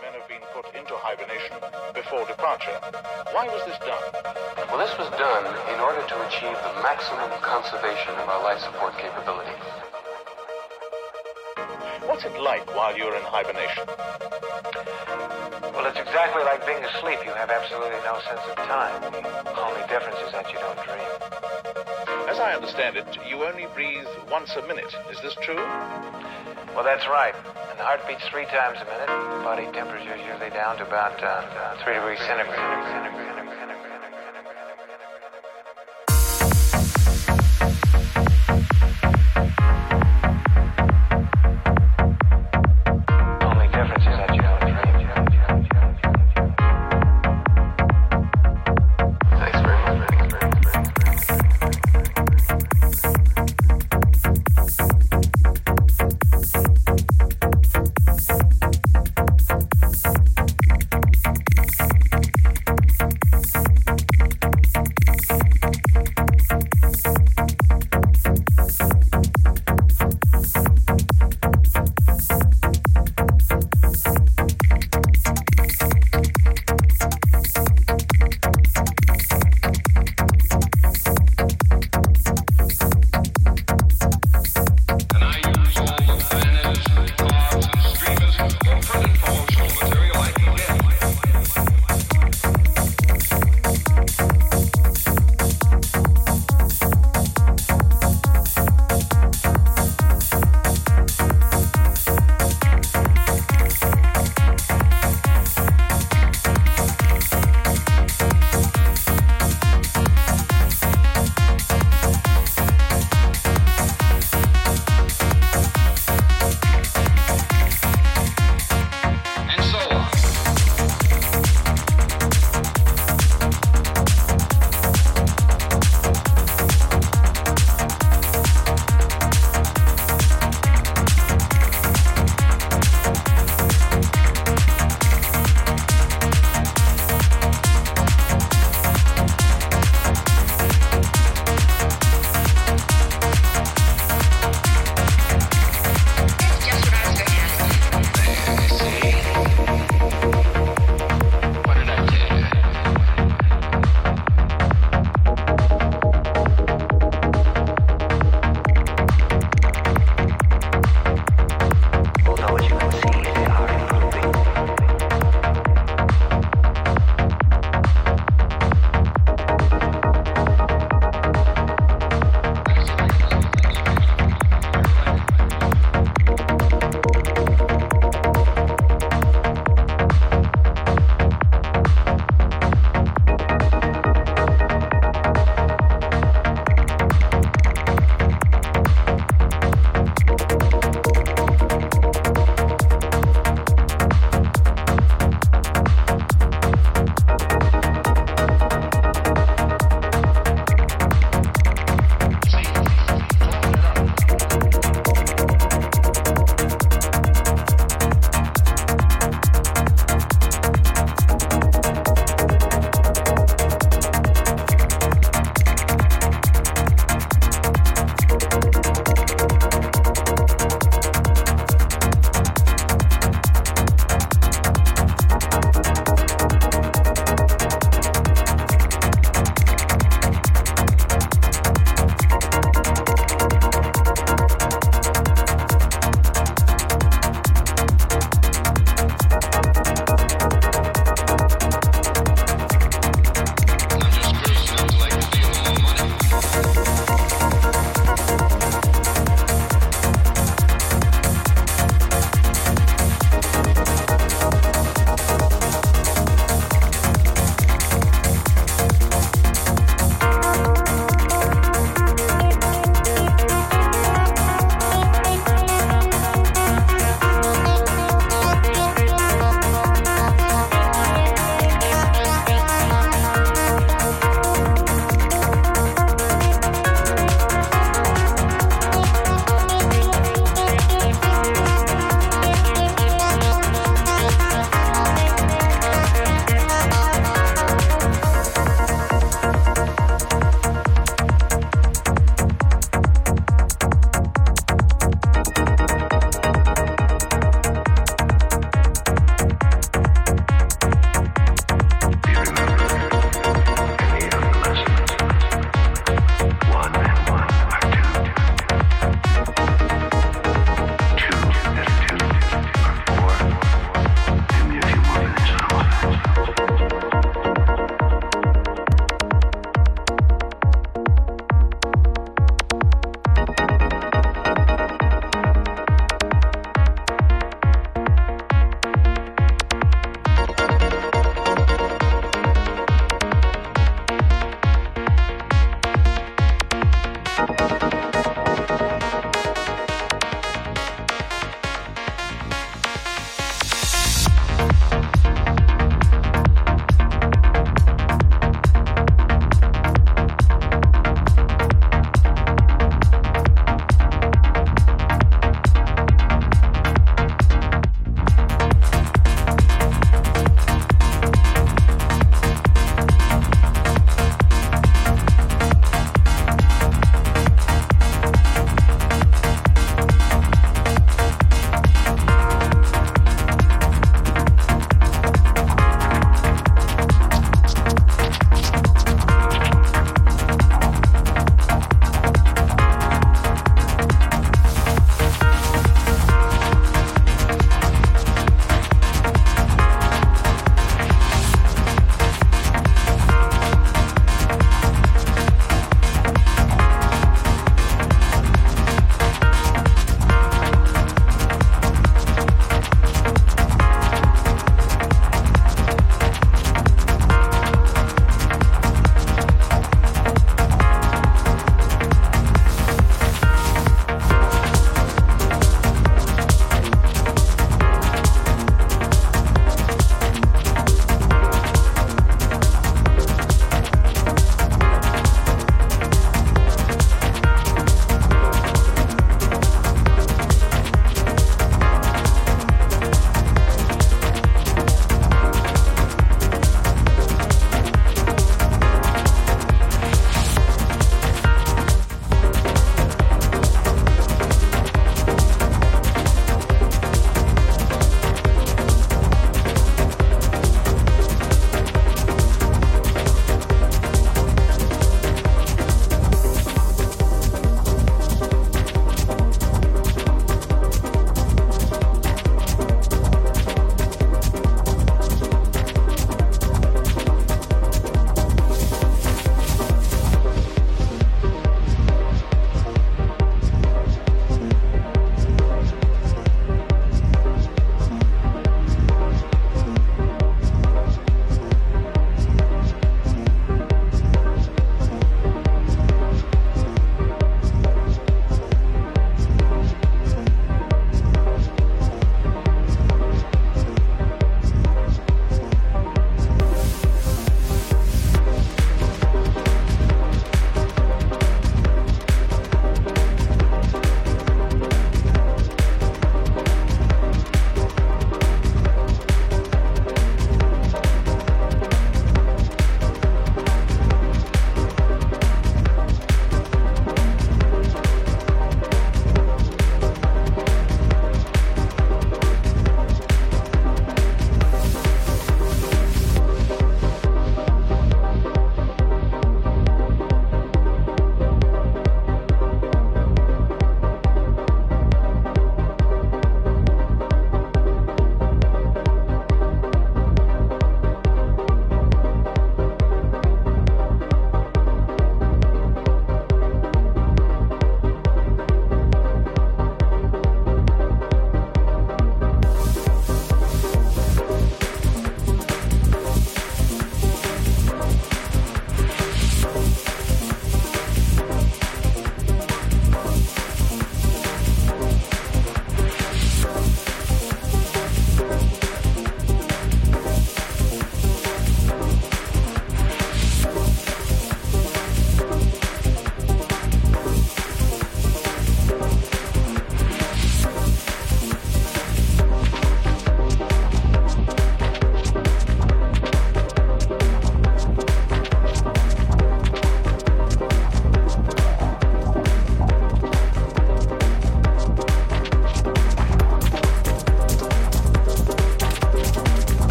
men have been put into hibernation before departure. Why was this done? Well, this was done in order to achieve the maximum conservation of our life support capability. What's it like while you're in hibernation? Well, it's exactly like being asleep. You have absolutely no sense of time. The only difference is that you don't dream. As I understand it, you only breathe once a minute. Is this true? Well, that's right. And the heart beats three times a minute. Body temperature is usually down to about uh, uh, three degrees centigrade.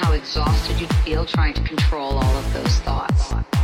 how exhausted you'd feel trying to control all of those thoughts.